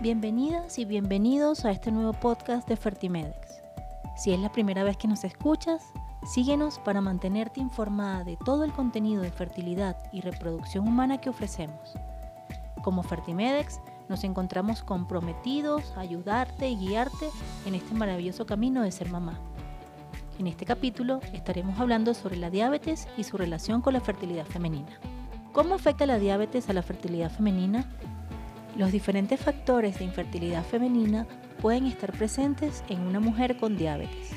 Bienvenidas y bienvenidos a este nuevo podcast de Fertimedex. Si es la primera vez que nos escuchas, síguenos para mantenerte informada de todo el contenido de fertilidad y reproducción humana que ofrecemos. Como Fertimedex, nos encontramos comprometidos a ayudarte y guiarte en este maravilloso camino de ser mamá. En este capítulo estaremos hablando sobre la diabetes y su relación con la fertilidad femenina. ¿Cómo afecta la diabetes a la fertilidad femenina? Los diferentes factores de infertilidad femenina pueden estar presentes en una mujer con diabetes.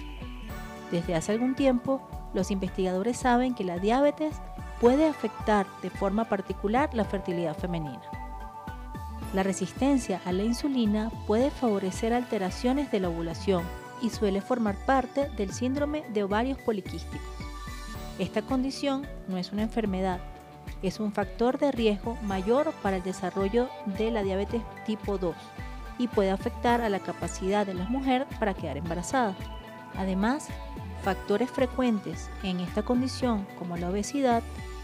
Desde hace algún tiempo, los investigadores saben que la diabetes puede afectar de forma particular la fertilidad femenina. La resistencia a la insulina puede favorecer alteraciones de la ovulación y suele formar parte del síndrome de ovarios poliquísticos. Esta condición no es una enfermedad, es un factor de riesgo mayor para el desarrollo de la diabetes tipo 2 y puede afectar a la capacidad de la mujer para quedar embarazada. Además, factores frecuentes en esta condición como la obesidad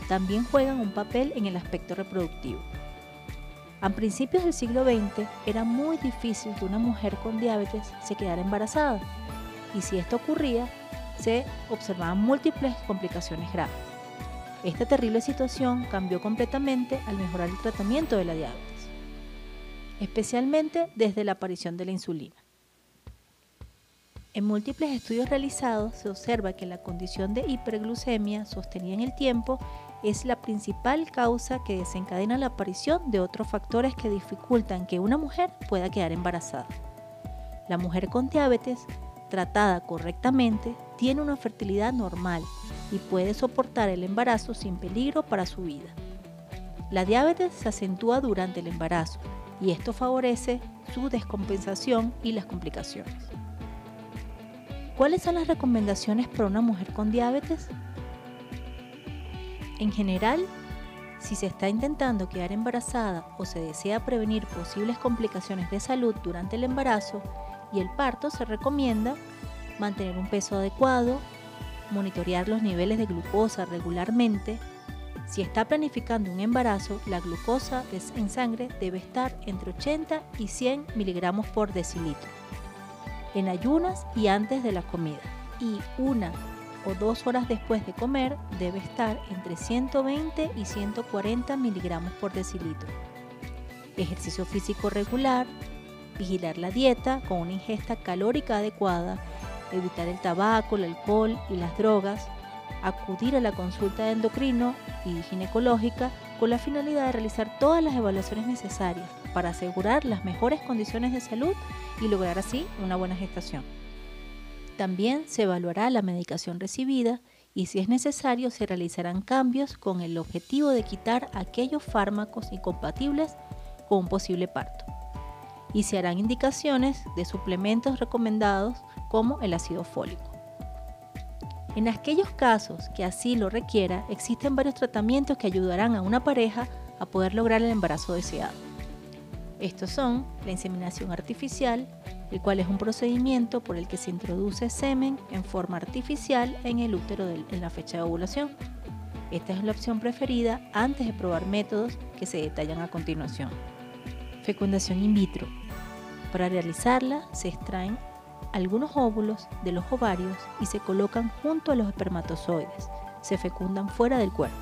también juegan un papel en el aspecto reproductivo. A principios del siglo XX era muy difícil que una mujer con diabetes se quedara embarazada y si esto ocurría, se observaban múltiples complicaciones graves. Esta terrible situación cambió completamente al mejorar el tratamiento de la diabetes, especialmente desde la aparición de la insulina. En múltiples estudios realizados se observa que la condición de hiperglucemia sostenida en el tiempo es la principal causa que desencadena la aparición de otros factores que dificultan que una mujer pueda quedar embarazada. La mujer con diabetes, tratada correctamente, tiene una fertilidad normal y puede soportar el embarazo sin peligro para su vida. La diabetes se acentúa durante el embarazo y esto favorece su descompensación y las complicaciones. ¿Cuáles son las recomendaciones para una mujer con diabetes? En general, si se está intentando quedar embarazada o se desea prevenir posibles complicaciones de salud durante el embarazo y el parto, se recomienda mantener un peso adecuado, monitorear los niveles de glucosa regularmente. Si está planificando un embarazo, la glucosa en sangre debe estar entre 80 y 100 miligramos por decilitro, en ayunas y antes de la comida, y una o dos horas después de comer debe estar entre 120 y 140 miligramos por decilitro. Ejercicio físico regular, vigilar la dieta con una ingesta calórica adecuada, evitar el tabaco, el alcohol y las drogas, acudir a la consulta de endocrino y ginecológica con la finalidad de realizar todas las evaluaciones necesarias para asegurar las mejores condiciones de salud y lograr así una buena gestación. También se evaluará la medicación recibida y si es necesario se realizarán cambios con el objetivo de quitar aquellos fármacos incompatibles con un posible parto. Y se harán indicaciones de suplementos recomendados como el ácido fólico. En aquellos casos que así lo requiera, existen varios tratamientos que ayudarán a una pareja a poder lograr el embarazo deseado. Estos son la inseminación artificial, el cual es un procedimiento por el que se introduce semen en forma artificial en el útero en la fecha de ovulación. Esta es la opción preferida antes de probar métodos que se detallan a continuación. Fecundación in vitro. Para realizarla se extraen algunos óvulos de los ovarios y se colocan junto a los espermatozoides. Se fecundan fuera del cuerpo.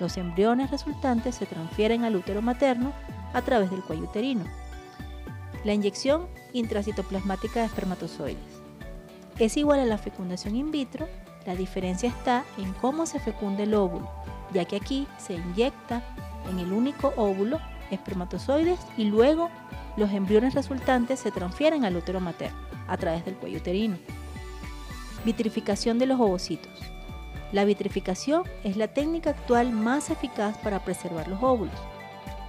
Los embriones resultantes se transfieren al útero materno a través del cuello uterino. La inyección intracitoplasmática de espermatozoides es igual a la fecundación in vitro, la diferencia está en cómo se fecunda el óvulo, ya que aquí se inyecta en el único óvulo espermatozoides y luego los embriones resultantes se transfieren al útero materno a través del cuello uterino. Vitrificación de los ovocitos. La vitrificación es la técnica actual más eficaz para preservar los óvulos.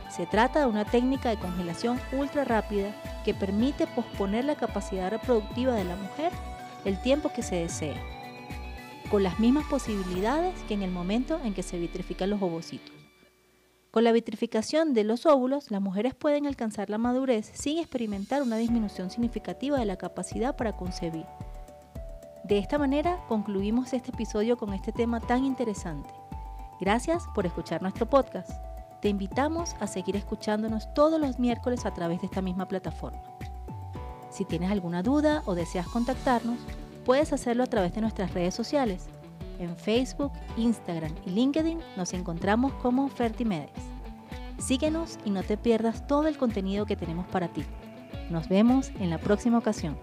Se trata de una técnica de congelación ultra rápida que permite posponer la capacidad reproductiva de la mujer el tiempo que se desee, con las mismas posibilidades que en el momento en que se vitrifican los ovocitos. Con la vitrificación de los óvulos, las mujeres pueden alcanzar la madurez sin experimentar una disminución significativa de la capacidad para concebir. De esta manera concluimos este episodio con este tema tan interesante. Gracias por escuchar nuestro podcast. Te invitamos a seguir escuchándonos todos los miércoles a través de esta misma plataforma. Si tienes alguna duda o deseas contactarnos, puedes hacerlo a través de nuestras redes sociales. En Facebook, Instagram y LinkedIn nos encontramos como Fertimedes. Síguenos y no te pierdas todo el contenido que tenemos para ti. Nos vemos en la próxima ocasión.